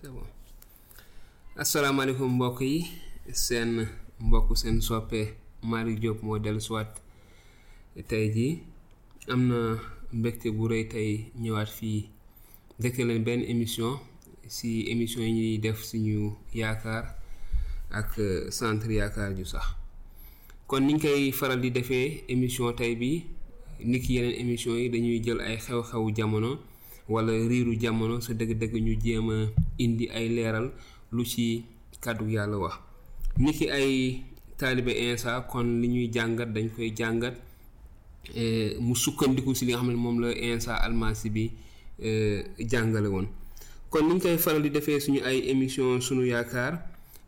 c'est bon asalaamaaleykum mbokk yi seen mbokk seen soppe Malick Diop moo dellu siwaat tey jii am na mbégte bu rëy tey ñëwaat fii dëkk leen benn émission si émission yi ñuy def suñu yaakaar ak euh, centre yaakaar ju sax kon niñ koy faral di defee émission tey bi nit ki yeneen émission yi dañuy jël ay xew-xewu jamono wala riiru jamono sa dëgg-dëgg ñu jéem a indi ay leeral lu ci kàddu yàlla wax nit ki ay taalibe insa kon li ñuy jàngat dañ koy jàngat mu sukkandiku si li nga xam ne moom la Insa Almasi bi jàngale woon kon niñ koy faral di defee suñu ay émission suñu yaakaar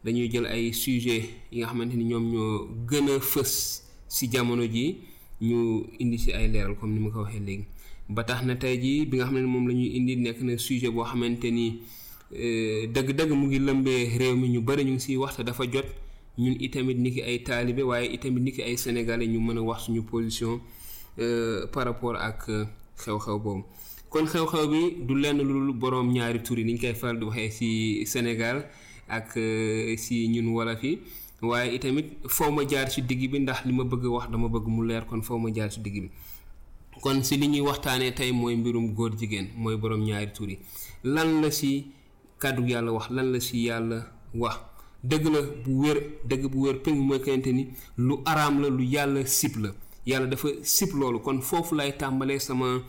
dañuy jël ay sujet yi nga xamante ni ñoom ñoo gën a fës si jamono ji ñu indi si ay leeral comme ni ma ko waxee léegi ba tax na tey jii bi nga xam ne moom la ñuy indi nekk na sujet boo xamante ni dëgg-dëgg mu ngi lëmbee réew mi ñu bëri ñu ngi siy wax te dafa jot ñun itamit ni ki ay taalibe waaye itamit ni ki ay sénégalais ñu mën a wax suñu position euh, par rapport ak euh, xew-xew boobu kon xew-xew bi du lenn lu dul boroom ñaari tur yi ni ñu koy faral di waxee ci Sénégal ak euh, ci ñun wolof yi waaye itamit foo ma jaar ci digg bi ndax li ma bëgg wax dama bëgg mu leer kon foo ma jaar ci digg bi kon si li ñuy waxtaanee tey mooy mbirum góor jigéen mooy boroom ñaari tur yi lan la si kàddu yàlla wax lan la si yàlla wax dëgg la bu wér dëgg bu wér péng mooy kayante ni lu araam la lu yàlla sib la yàlla dafa sib loolu kon foofu lay tàmbalee sama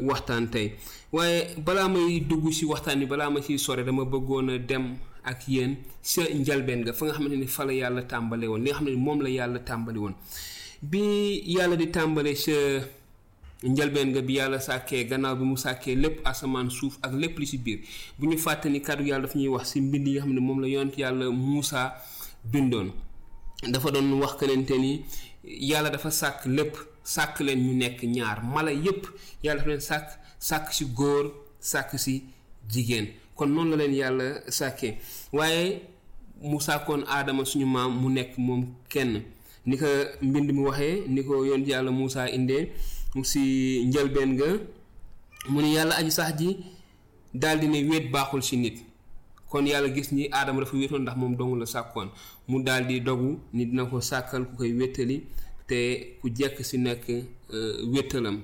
waxtaan tey waaye balaa may dugg si waxtaan bi balaa ma ciy sore dama bëggoon a dem ak yéen sa njalbeen nga fa nga xamante ni fa la yàlla tàmbale woon li nga xam ne moom la yàlla tàmbali woon bi yàlla di tàmbale sa njëlbeen nga bi yàlla sàkkee gannaaw bi mu sàkkee lépp asamaan suuf ak lépp li ci biir bu ñu fàtte ni kàddu yàlla daf ñuy wax ci mbind yi nga xam ne moom la yonent yàlla Muusa bindoon dafa doon wax kenente ni yàlla dafa sàkk lépp sàkk leen ñu nekk ñaar mala yépp yàlla dafa leen sàkk sàkk ci góor sàkk ci jigéen kon noonu la leen yàlla sàkkee waaye mu sàkkoon aadama suñu maam mu nekk moom kenn ni ko mbind mi waxee ni ko yoon yàlla Moussa indee si njëlbeen nga mu ni yàlla aji sax ji daal di ne wéet baaxul si nit kon yàlla gis ni aadama dafa wéetoon ndax moom dong la sàkkoon mu daal di dogu ni dina ko sàkkal ku koy wéttali te ku jekk si nekk wéttalam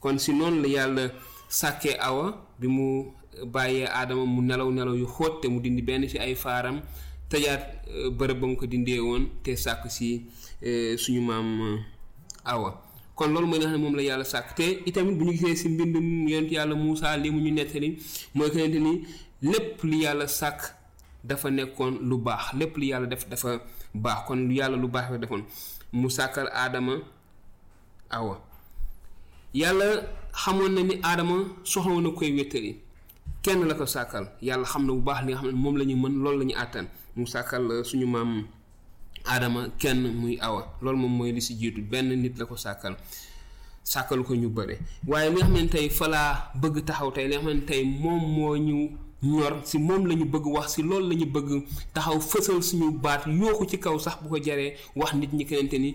kon si noonu la yàlla sàkkee awa bi mu bàyyee aadama mu nelaw nelaw yu xóot te mu dindi benn ci ay faaram tëjaat bërëb ba mu ko dindee woon te sàkk si suñu maam awa kon loolu mooy li nga xam ne moom la yàlla sàkk te itamit bu ñu gisee si mbindum yonent yàlla Moussa li mu ñu nettali mooy que ne ni lépp li yàlla sàkk dafa nekkoon lu baax lépp li yàlla def dafa baax kon yàlla lu baax la defoon mu sàkkal aadama awa yàlla xamoon na ni aadama soxla woon na koy wéttali kenn la ko sàkkal yàlla xam na bu baax li nga xam ne moom la ñu mën loolu la ñu àttan mu sàkkal euh, suñu maam aadama kenn muy awa loolu moom mooy li si jiitu benn nit la ko sàkkal sàkkalu ko ñu bëre waaye li nga xam ne tey falaa bëgg taxaw tey li nga xam ne tey moom moo ñu ñor si moom la ñu bëgg wax si loolu la ñu bëgg taxaw fësal suñu baat yooku ci kaw sax bu ko jaree wax nit ñi kenente ni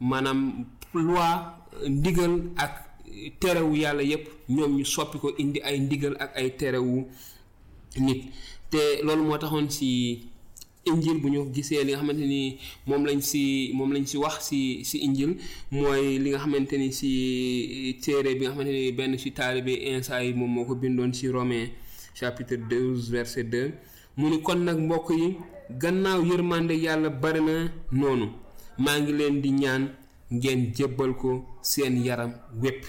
maanaam loi ndigal ak terewu yàlla yépp ñoom ñu soppi ko indi ay ndigal ak ay terewu nit te loolu moo taxoon si injil bu ñu gisee li nga xamante ni moom lañ si moom lañ si wax si si injil mooy li nga xamante ni si téere bi nga xamante ni benn si taalibe insa yi moom moo ko bindoon si romain chapitre 12 verset 2 mu ni kon nag mbokk yi gannaaw yërmande yàlla bari na noonu maa ngi leen di ñaan ngeen jébbal ko seen yaram wépp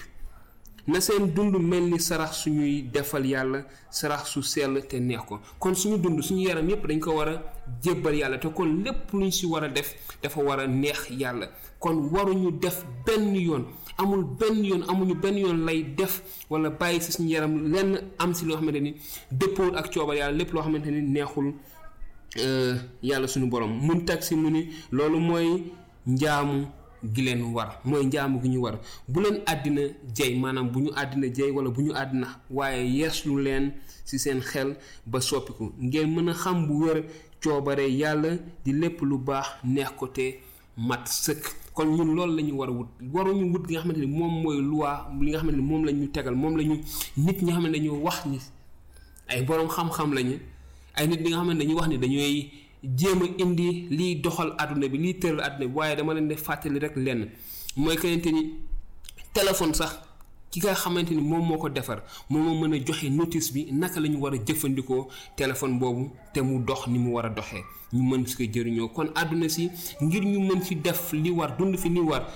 na seen dund mel ni sarax suñuy defal yàlla sarax su sell te neex ko kon suñu dund suñu yaram yépp dañ ko war a jébbal yàlla te kon lépp luñ si war a def dafa war a neex yàlla kon waruñu def benn yoon amul benn yoon amuñu benn yoon lay def wala bàyyi si suñu yaram lenn am si loo xamante ni dëppool ak coobar yàlla lépp loo xamante ni neexul yàlla suñu borom mun tag si mu ni loolu mooy njaamu gi leen war mooy njaamu gi ñu war bu leen àddina jey maanaam bu ñu àddina jey wala bu ñu àddina waaye yeeslu leen si seen xel ba soppiku ngeen mën a xam bu wér coobare yàlla di lépp lu baax neex ko te mat sëkk kon ñun loolu la ñu war a wut waruñu wut li nga xamante ni moom mooy loi li nga xamante ni moom la ñu tegal moom la ñu nit ñi nga xamante ne dañoo wax ni ay boroom xam-xam lañu ay nit ñi nga xamante ne dañuy wax ni dañooy jéem a indi liy doxal àdduna bi liy tëral àdduna bi waaye dama leen di fàttali rek lenn mooy kayante ni téléphone sax ki nga xamante ni moom moo ko defar moom moo mën a joxe notice bi naka la ñu war a jëfandikoo téléphone boobu te mu dox ni mu war a doxee ñu mën si ko jëriñoo kon àdduna si ngir ñu mën fi def li war dund fi ni war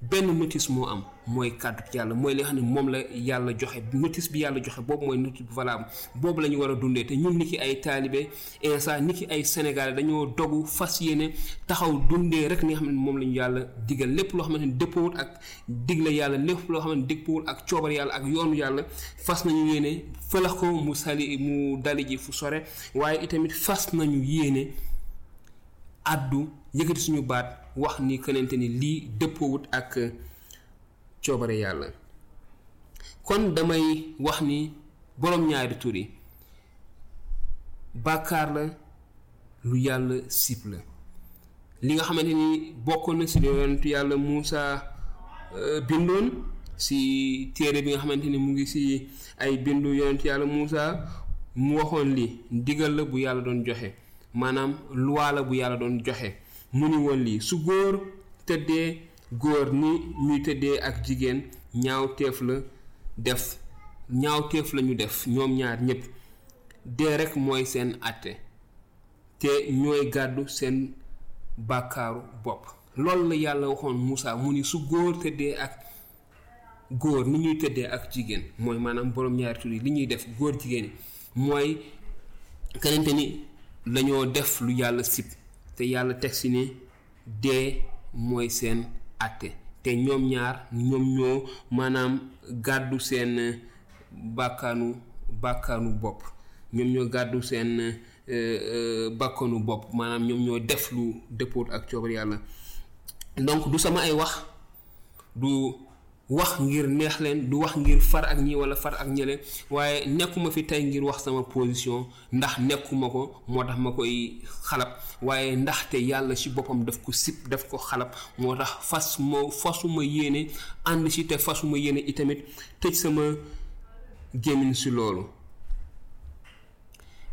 benn notice moo am mooy kàddu yàlla mooy li nga xam ne moom la yàlla joxe notice bi yàlla joxe boobu mooy notice bu valable boobu la ñu war a dundee te ñun ni ki ay taalibe insa ni ki ay sénégalais dañoo dogu fas yéene taxaw dundee rek li nga xam ne moom la ñu yàlla digal lépp loo xamante ni dëppoowut ak digle yàlla lépp loo xam ne dëppwul ak coobar yàlla ak yoonu yàlla fas nañu yéene fëlax ko mu sali mu dali ji fu sore waaye itamit fas nañu yéene addu yëkkati suñu baat wax ni kënante ni lii dëppwut ak coobare yàlla kon damay wax ni borom ñaari tur yi bàkkaar la lu yàlla sib la li nga xamante ni bokkoon na si yonentu yàlla Muusa bindoon si téere bi nga xamante ni mu ngi si ay bindu yonentu yàlla Muusa mu waxoon lii ndigal la bu yàlla doon joxe maanaam loi la bu yàlla doon joxe mu ni woon lii su góor tëddee góor ni ñuy tëddee ak jigéen ñaawteef la def ñaawteef la ñu def ñoom ñaar ñépp dee rekk mooy seen àtte te ñooy gàddu seen bàkkaaru bopp loolu la yàlla waxoon Moussa mu ni su góor tëddee ak góor ni ñuy tëddee ak jigéen mooy maanaam boroom ñaari tur yi li ñuy def góor jigéen mooy kenente ni lañoo def lu yàlla sib te yàlla teg si ni dee mooy seen àtte te ñoom ñaar ñoom ñoo maanaam gàddu seen bàkkaanu bàkkaanu bopp ñoom ñoo gàddu seen bàkkaanu bopp maanaam ñoom ñoo def lu dëppoot ak coobar yàlla donc du sama ay wax du wax ngir neex leen du wax ngir far ak ñi wala far ak ñële waaye nekkuma fi tey ngir wax sama position ndax nekkuma ko moo tax ma koy xalab waaye ndaxte yàlla ci boppam daf ko sib daf ko xalab moo tax fas moo fasuma yéene ànd ci te fasuma yéene itamit tëj sama gémmiñ ci loolu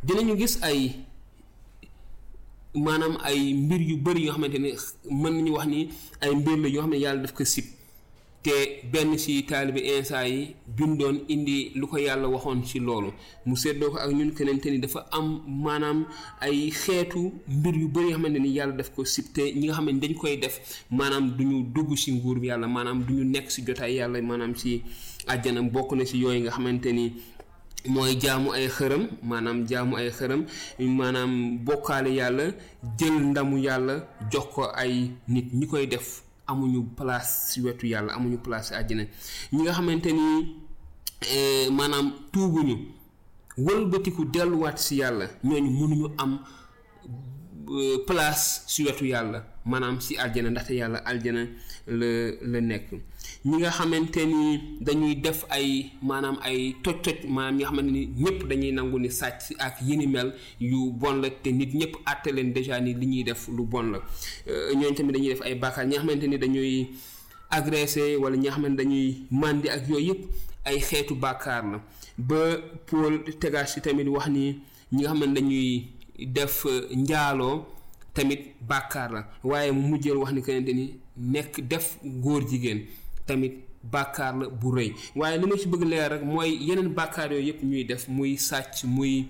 dinañu gis ay maanaam ay mbir yu bari yoo xamante ne mën nañu wax ni ay mbir la yoo xam ne yàlla daf ko sib te benn ci taalibi Iisaa yi bindoon indi lu ko yàlla waxoon ci loolu mu seddoo ko ak ñun kenente ni dafa am maanaam ay xeetu mbir yu bëri yoo xamante ni yàlla daf ko sib te ñi nga xam ne dañ koy def maanaam du ñu dugg ci nguur bi yàlla maanaam du ñu nekk ci jotaay yàlla maanaam ci àjjana bokk na ci yooyu nga xamante ni mooy jaamu ay xërëm maanaam jaamu ay xërëm maanaam bokkaale yàlla jël ndamu yàlla jox ko ay nit ñi koy def amuñu place ci wetu yàlla amuñu place ci àjjana ñi nga xamante ni eh, maanaam tuubuñu wëlbatiku delluwaat ci yàlla ñooñu mënuñu am euh, place ci wetu yàlla maanaam ci aljana ndaxte yàlla aljana la la nekk ñi nga xamante ni dañuy def ay maanaam ay toj-toj maanaam ñi nga xamante ni ñëpp dañuy nangu ni sàcc ak yéni mel yu bon la te nit ñëpp àtte leen déjà ni li ñuy def lu bon la ñooñu tamit dañuy def ay bàkkaar ñi nga xamante ni dañuy agressé wala ñi nga xamante dañuy màndi ak yooyu yëpp ay xeetu bàkkaar la ba Paul tegaat si tamit wax ni ñi nga xamante dañuy def njaaloo tamit bàkkaar la waaye mu mujjeel wax ni kenente ni nekk def góor jigéen tamit bàkkaar la bu rëy waaye li ma ci bëgg leer rek mooy yeneen bàkkaar yooyu yëpp ñuy def muy sàcc muy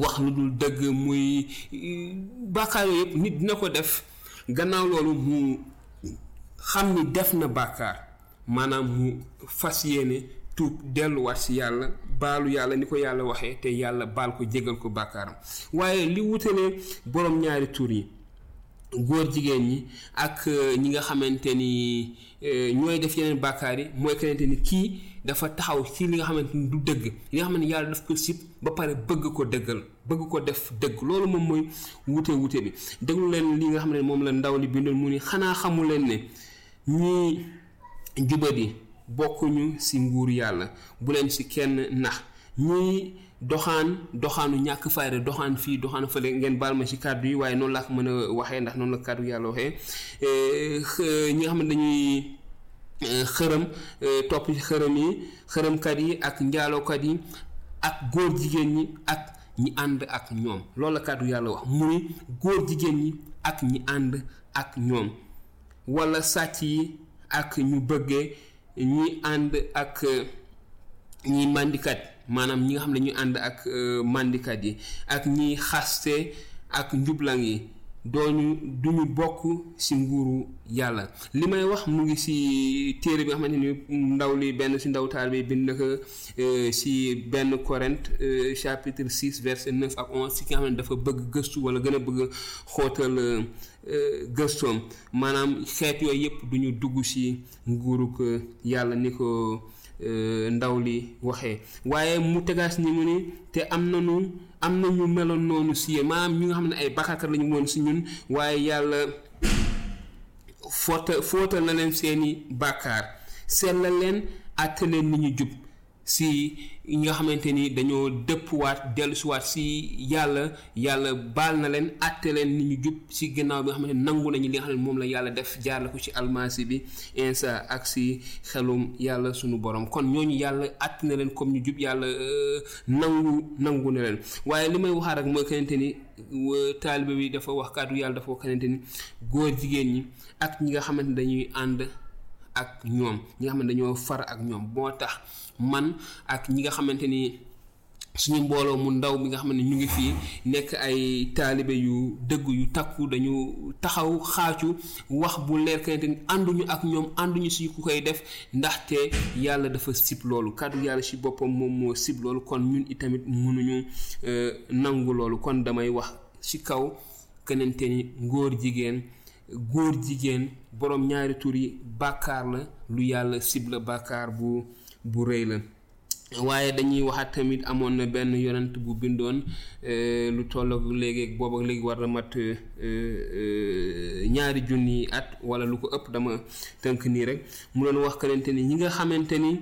wax lu dul dëgg muy bàkkaar yooyu yëpp nit dina ko def gannaaw loolu mu xam ni def na bàkkaar maanaam mu fas yéene tuub delluwaat si yàlla baalu yàlla ni ko yàlla waxee te yàlla baal ko jégal ko bàkkaaram waaye li wutalee boroom ñaari tur yi góor jigéen ñi ak ñi nga xamante ni ñooy def yeneen bàkkaar yi mooy kenente ni kii dafa taxaw ci li nga xamante ni du dëgg li nga xamante ni yàlla daf ko sib ba pare bëgg ko dëggal bëgg ko def dëgg loolu moom mooy wute wute bi déglu leen li nga xam ne moom la ndaw li bindoon mu ni xanaa xamu leen ne ñii jubadi bokkuñu ci nguur yàlla bu leen ci kenn nax ñuy doxaan doxaanu ñàkk fayda doxaan fii doxaan fële ngeen baal ma ci kàddu yi waaye noonu laa ko mën a waxee ndax noonu la kàddu yàlla waxee ñi nga xam ne dañuy xërëm topp ci xërëm yi xërëmkat yi ak njaalookat yi ak góor jigéen ñi ak ñi ànd ak ñoom loolu la kàddu yàlla wax mu ni góor jigéen ñi ak ñi ànd ak ñoom wala sàcc yi ak ñu bëggee ñi ànd ak ñi màndikat maanaam ñi nga xam ne ñu ànd ak màndikat yi ak ñi xaste ak njublang yi dooñu duñu bokk ci nguuru yàlla li may wax mu ngi ci téere bi nga xamante ni ndaw li benn ci ndaw taal bi bind na ko ci benn Corinthe chapitre 6 verset 9 ak 11 ci ki nga xam ne dafa bëgg gëstu walla gën a bëgg xóotal gëstoom maanaam xeet yooyu yëpp du ñu dugg ci nguurug yàlla ni ko ndaw li waxee waaye mu tegaas ni mu ni te am nañu am na ñu meloon noonu ci yéen maanaam ñu nga xam ne ay bakkaar lañu woon ci ñun waaye yàlla foota footal na leen seeni bàkkaar seet la leen àtte leen ni ñu jub si ñi nga xamante ni dañoo dëppuwaat dellusiwaat si yàlla yàlla baal na leen àtte leen ni ñu jub si gannaaw bi nga xamante nangu nañu li nga xam ne moom la yàlla def jaar la ko ci almasi bi insa ak si xelum yàlla sunu borom kon ñooñu yàlla àtte na leen comme ñu jub yàlla nangu nangu na leen waaye li may waxaat rek mooy kenente ni taalibe bi dafa wax kàddu yàlla dafa wax kenente ni góor jigéen ñi ak ñi nga xamante ne dañuy ànd ak ñoom ñi nga xamante ne dañoo far ak ñoom moo tax man ak ñi nga xamante ni suñu mbooloo mu ndaw mi nga xam ne ñu ngi fii nekk ay taalibe yu dëgg yu takku dañu taxaw xaacu wax bu leer kayante ni ànduñu ak ñoom ànduñu si ku koy def ndaxte yàlla dafa sib loolu kàddu yàlla si boppam moom moo sib loolu kon ñun itamit mënuñu nangu loolu kon damay wax ci kaw kenente ni ngóor jigéen góor jigéen borom ñaari tur yi bàkkaar la lu yàlla sib la bàkkaar bu bu rëy la waaye dañuy waxaat tamit amoon na benn yonent bu bindoon lu tolloog léegi boobu ak léegi war na mat ñaari junni at wala lu ko ëpp dama tënk nii rek mu doon wax xamante ni ñi nga xamante ni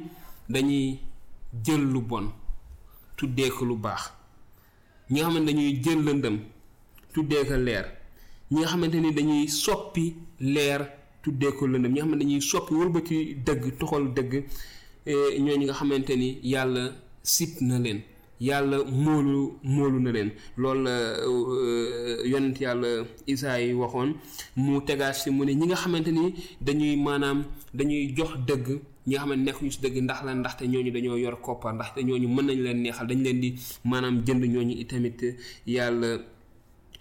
dañuy jël lu bon tuddee ko lu baax ñi nga xamante dañuy jël lëndëm tuddee ko leer ñi nga xamante ni dañuy soppi leer tuddee ko lëndëm ñi nga xamante dañuy soppi wëlbati dëgg toxal dëgg ñoo ñi nga xamante ni yàlla sib na leen yàlla móolu móolu na leen loolu la yonent yàlla isaa yi waxoon mu tegaat si mu ne ñi nga xamante ni dañuy maanaam dañuy jox dëgg ñi nga xam ne nekkuñu si dëgg ndax lan ndaxte ñooñu dañoo yor koppar ndaxte ñooñu mën nañ leen neexal dañ leen di maanaam jënd ñooñu itamit yàlla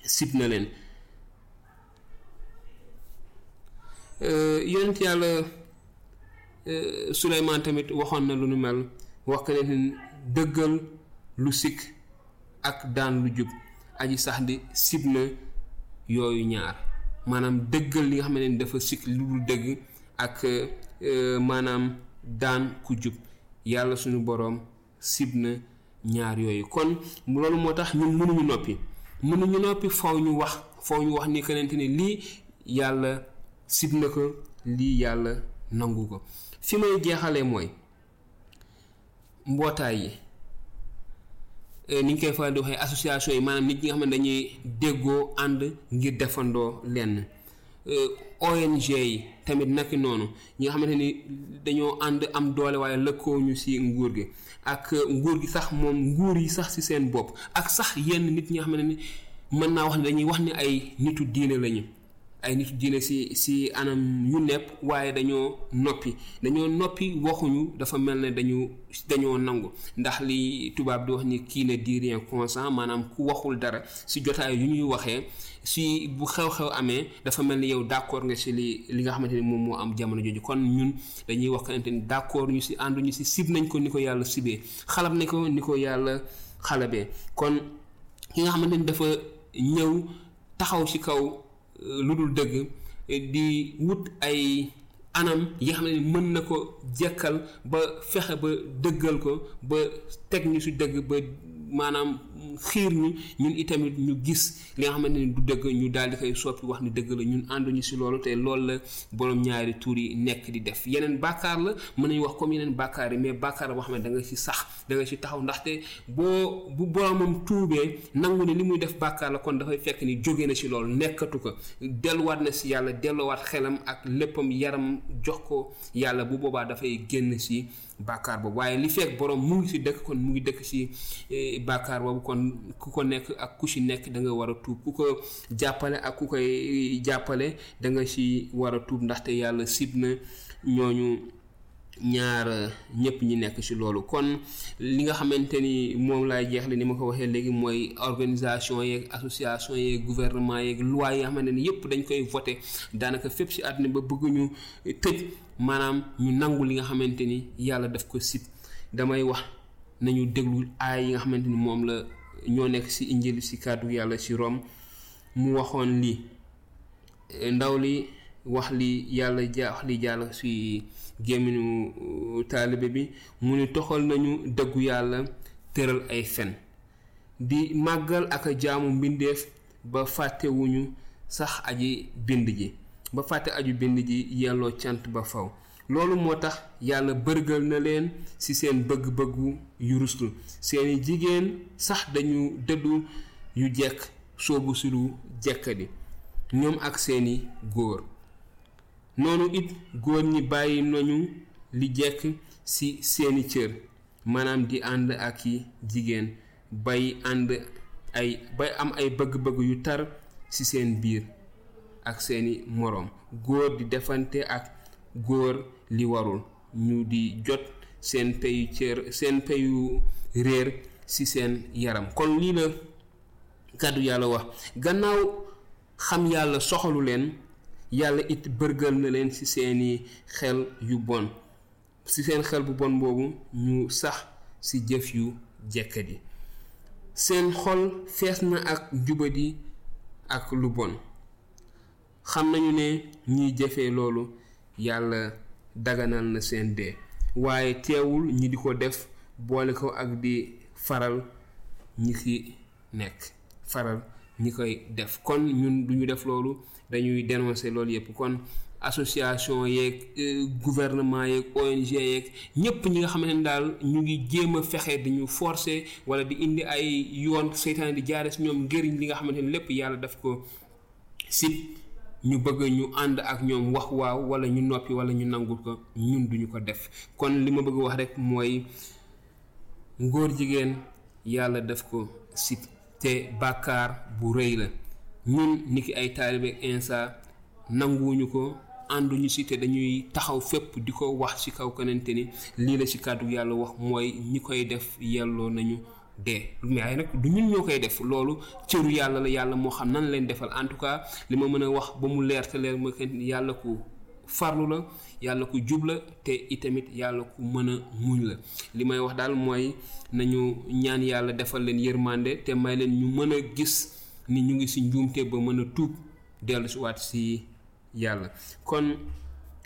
sib na leen yonent yàlla Suleymaan tamit waxoon na lu nu mel wax ko ne dëggal lu sikk ak daan lu jub aji sax di sib na yooyu ñaar maanaam dëggal li nga xam ne dafa sikk lu dul dëgg ak maanaam daan ku jub yàlla suñu boroom sib na ñaar yooyu kon loolu moo tax ñun mënuñu noppi mënuñu noppi faw ñu wax faw ñu wax ni kenente ni lii yàlla sib na ko lii yàlla nangu ko fi may jeexalee mooy mbootaay yi ni ñu koy faral di waxee association yi maanaam nit ñi nga xam ne dañuy déggoo ànd ngir defandoo lenn ONG yi tamit naki noonu ñi nga xamante ni dañoo ànd am doole waaye lëkkoo ñu si nguur gi ak nguur gi sax moom nguur yi sax si seen bopp ak sax yenn nit ñi nga xamante ni mën naa wax ne dañuy wax ni ay nitu diine lañu ay nit diine si si anam yu nepp waaye dañoo noppi dañoo noppi waxuñu dafa mel ne dañu dañoo nangu ndax li tubaab di wax ni kii ne di rien consent maanaam ku waxul dara si jotaay yu ñuy waxee si bu xew-xew amee dafa mel ni yow d'accord nga si li li nga xamante ni moom moo am jamono jooju kon ñun dañuy wax xamante ni d'accord ñu si ànduñu si sib nañ ko ni ko yàlla sibee xalab ne ko ni ko yàlla xalabee kon ki nga xamante ni dafa ñëw taxaw ci kaw lu dul dëgg di wut ay anam yi xam ne mën na ko jekkal ba fexe ba dëggal ko ba teg ñu si dëgg ba maanaam xiir ñu ñun itamit ñu gis li nga xamante ni du dëgg ñu daal di koy soppi wax ni dëgg la ñun ànduñu si loolu te loolu la borom ñaari tuur yi nekk di def yeneen bàkkaar la mën nañu wax comme yeneen bàkkaar yi mais bàkkaar boo xam ne da nga si sax da nga ci taxaw ndaxte boo bu boromam tuubee nangu ne li muy def bàkkaar la kon dafay fekk ni jóge na ci loolu nekkatu ko delluwaat na ci yàlla delluwaat xelam ak léppam yaram jox ko yàlla bu boobaa dafay génn ci bàkkaar boobu waaye li fekk borom mu ngi ci dëkk kon mu ngi dëkk ci bàkkaar boobu kon ku ko nekk ak ku ci nekk da nga war a tuub ku ko jàppale ak ku koy jàppale da nga ci war a tuub ndaxte yàlla sib na ñooñu ñaar ñëpp ñi nekk ci loolu kon li nga xamante ni moom laay jeexle ni ma ko waxee léegi mooy organisation yeeg association yeeg gouvernement yeeg loi yi nga xamante ni yëpp dañ koy voté daanaka fépp ci àdduna ba bëgguñu tëj maanaam ñu nangu li nga xamante ni yàlla daf ko sib damay wax nañu déglu aay yi nga xamante ni moom la ñoo nekk ci injil ci kàddu yàlla ci Rome mu waxoon lii ndaw li wax li yàlla ja wax li jàll si gémminu taalibe bi mu ni toxal nañu dëggu yàlla tëral ay fen di màggal ak a jaamu mbindeef ba fàttewuñu sax aji bind ji ba fàtte aju bind ji yelloo cant ba faw loolu moo tax yàlla bërgal na leen ci seen bëgg-bëggu yu ruslu seeni jigéen sax dañu dëddu yu jekk soobu si lu jekkadi ñoom ak seeni góor noonu it góor ñi bàyyi nañu li jekk ci seeni cër maanaam di ànd ak i jigéen bay ànd ay bay am ay bëgg-bëgg yu tar ci seen biir ak seeni moroom góor di defante ak góor li warul ñu di jot seen peyu cër seen peyu réer ci seen yaram kon lii la kàddu yàlla wax gannaaw xam yàlla soxalu leen yàlla it bërgal na leen ci seeni xel yu bon si seen xel bu bon boobu ñu sax si jëf yu jekkat yi seen xol fees na ak njubadi ak lu bon xam nañu ne ñiy jëfee loolu yàlla daganal na seen dee waaye teewul ñi di ko def boole ko ak di faral ñi ki nekk faral ñi koy def kon ñun du ñu def loolu dañuy dénoncer loolu yëpp kon association yeeg gouvernement yeeg ONG yeeg ñëpp ñi nga xam ne daal ñu ngi jéem a fexe di ñu forcer wala di indi ay yoon seytaane di jaare si ñoom ngëriñ li nga xamante ne lépp yàlla daf ko sib ñu bëgg ñu ànd ak ñoom wax waaw wala ñu noppi wala ñu nangul ko ñun duñu ko def kon li ma bëgg wax rek mooy ngóor jigéen yàlla def ko sib te bàkkaar bu rëy la ñun niki ay taalibe insa nanguwuñu ko ànduñu si te dañuy taxaw fépp di ko wax ci kaw kanante ni lii la ci kàddu yàlla wax mooy ñi koy def yelloo nañu dee waaye nag du ñun ñoo koy def loolu cëru yàlla la yàlla moo xam nan leen defal en tout cas li ma mën a wax ba mu leer te leer ma kenn yàlla ku farlu la yàlla ku jub la te itamit yàlla ku mën a muñ la li may wax daal mooy nañu ñaan yàlla defal leen yërmande te may leen ñu mën a gis ni ñu ngi si njuumte ba mën a tuub dellu si waat si yàlla kon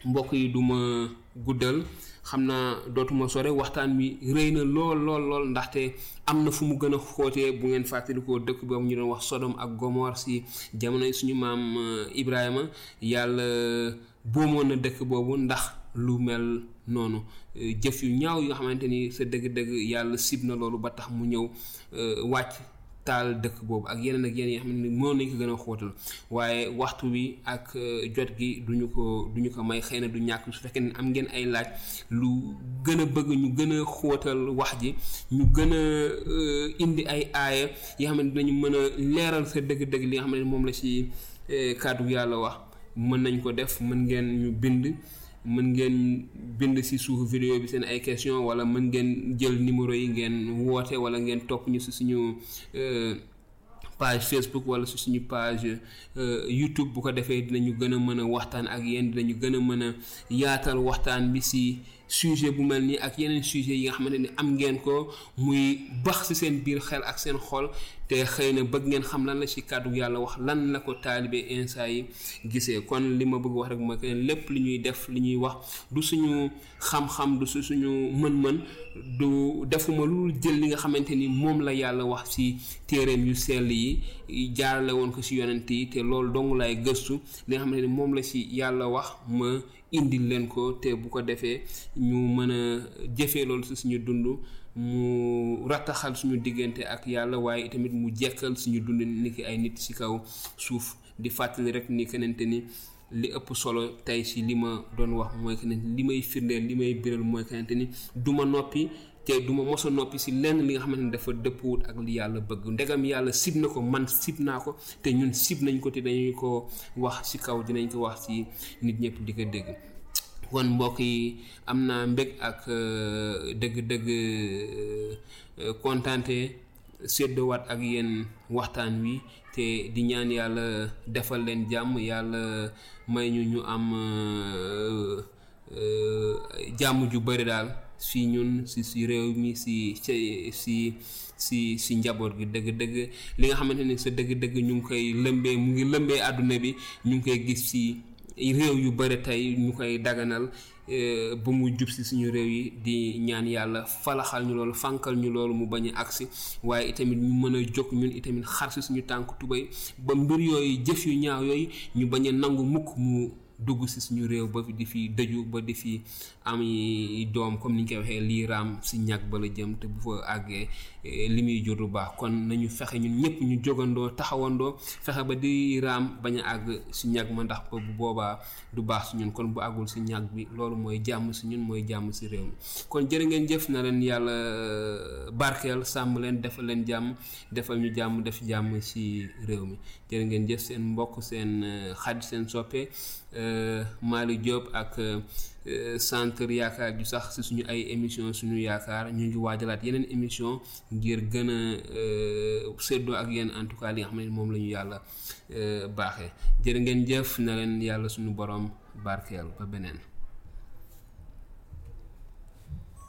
mbokk yi du ma guddal xam naa dootuma sore waxtaan bi rëy na lool lool lool ndaxte am na fu mu gën a xóotee bu ngeen fàttalikoo dëkk boobu ñu doon wax Sodom ak Gomor si jamonoy suñu maam Ibrahima yàlla boomoon na dëkk boobu ndax lu mel noonu jëf yu ñaaw yoo xamante ni sa dëgg-dëgg yàlla sib na loolu ba tax mu ñëw wàcc taal dëkk boobu ak yeneen ak yeneen yoo xam ne mënoon nañ ko gën a xóotal waaye waxtu wi ak jot gi duñu ko duñu ko may xëy na du ñàkk su fekkee ne am ngeen ay laaj lu gën a bëgg ñu gën a xóotal wax ji ñu gën a indi ay aaya yoo xam ne dinañu mën a leeral sa dëgg-dëgg li nga xam ne moom la ci kàddu yàlla wax mën nañ ko def mën ngeen ñu bind mën ngeen bind ci suufu vidéo bi seen ay question wala mën ngeen jël numéro yi ngeen woote wala ngeen topp ñu ci suñu page Facebook wala su suñu page YouTube bu ko defee dinañu gën a mën a waxtaan ak yéen dinañu gën a mën a yaatal waxtaan bi ci sujet bu mel nii ak yeneen sujet yi nga xamante ni am ngeen ko muy bax ci seen biir xel ak seen xol te xëy na bëgg ngeen xam lan la ci kàddu yàlla wax lan la ko taalibe insa yi gisee kon li ma bëgg wax rek mooy que lépp li ñuy def li ñuy wax du suñu xam-xam du su suñu mën-mën du defuma lu jël li nga xamante ni moom la yàlla wax ci téeréem yu sell yi jaarale woon ko ci yonent yi te loolu dong laay gëstu li nga xamante ni moom la ci yàlla wax ma indil leen ko te bu ko defee ñu mën a jëfee loolu si suñu dund mu rattaxal suñu diggante ak yàlla waaye itamit mu jekkal suñu dund ni ki ay nit si kaw suuf di fàttali rek ni kenente ni li ëpp solo tey si li ma doon wax mooy que ne li may firndeel li may biral mooy que ni du ma noppi te du ma mos a noppi si lenn li nga xamante ne dafa dëppoowut ak li yàlla bëgg ndegam yàlla sib na ko man sib naa ko te ñun sib nañ ko te dañuy ko wax si kaw dinañ ko wax si nit ñëpp di ko dégg kon mbokk yi am naa mbég ak dëgg-dëgg kontaante séddowaat ak yéen waxtaan wi te di ñaan yàlla defal leen jàmm yàlla may ñu ñu am jàmm ju bari daal si ñun si si réew mi si ci si si si njaboot gi dëgg-dëgg li nga xamante ni sa dëgg-dëgg ñu ngi koy lëmbee mu ngi lëmbee àdduna bi ñu ngi koy gis si réew yu bari tey ñu koy daganal ba mu jub si suñu réew yi di ñaan yàlla falaxal ñu loolu fànkal ñu loolu mu bañ a agsi waaye itamit ñu mën a jóg ñun itamit xar si suñu tànk tubéy ba mbir yooyu jëf yu ñaaw yooyu ñu bañ a nangu mukk mu dugg si suñu réew ba di fi dëju ba di fi am i doom comme ni ñu koy waxee lii raam si ñàkk ba la jëm te bu fa àggee eh, li muy jur lu baax kon nañu fexe ñun ñëpp ñu jógandoo taxawandoo fexe ba di raam bañ a àgg si ñàkk ma ndax ba bu boobaa du baax si ñun kon bu àggul si ñàkk bi loolu mooy jàmm si ñun mooy jàmm si réew mi kon jërë ngeen jëf na leen yàlla eh, barkeel sàmm leen defal leen jàmm defal ñu jàmm def jàmm ci réew mi jërë ngeen jëf seen mbokk seen xarit seen soppe Malick Diop ak centre yaakaar ju sax ci suñu ay émission suñu yaakaar ñu ngi waajalaat yeneen émission ngir gën a séddoo ak yéen en tout cas li nga xam ne moom la ñu yàlla baaxee jërë ngeen jëf na leen yàlla suñu borom barkeel ba beneen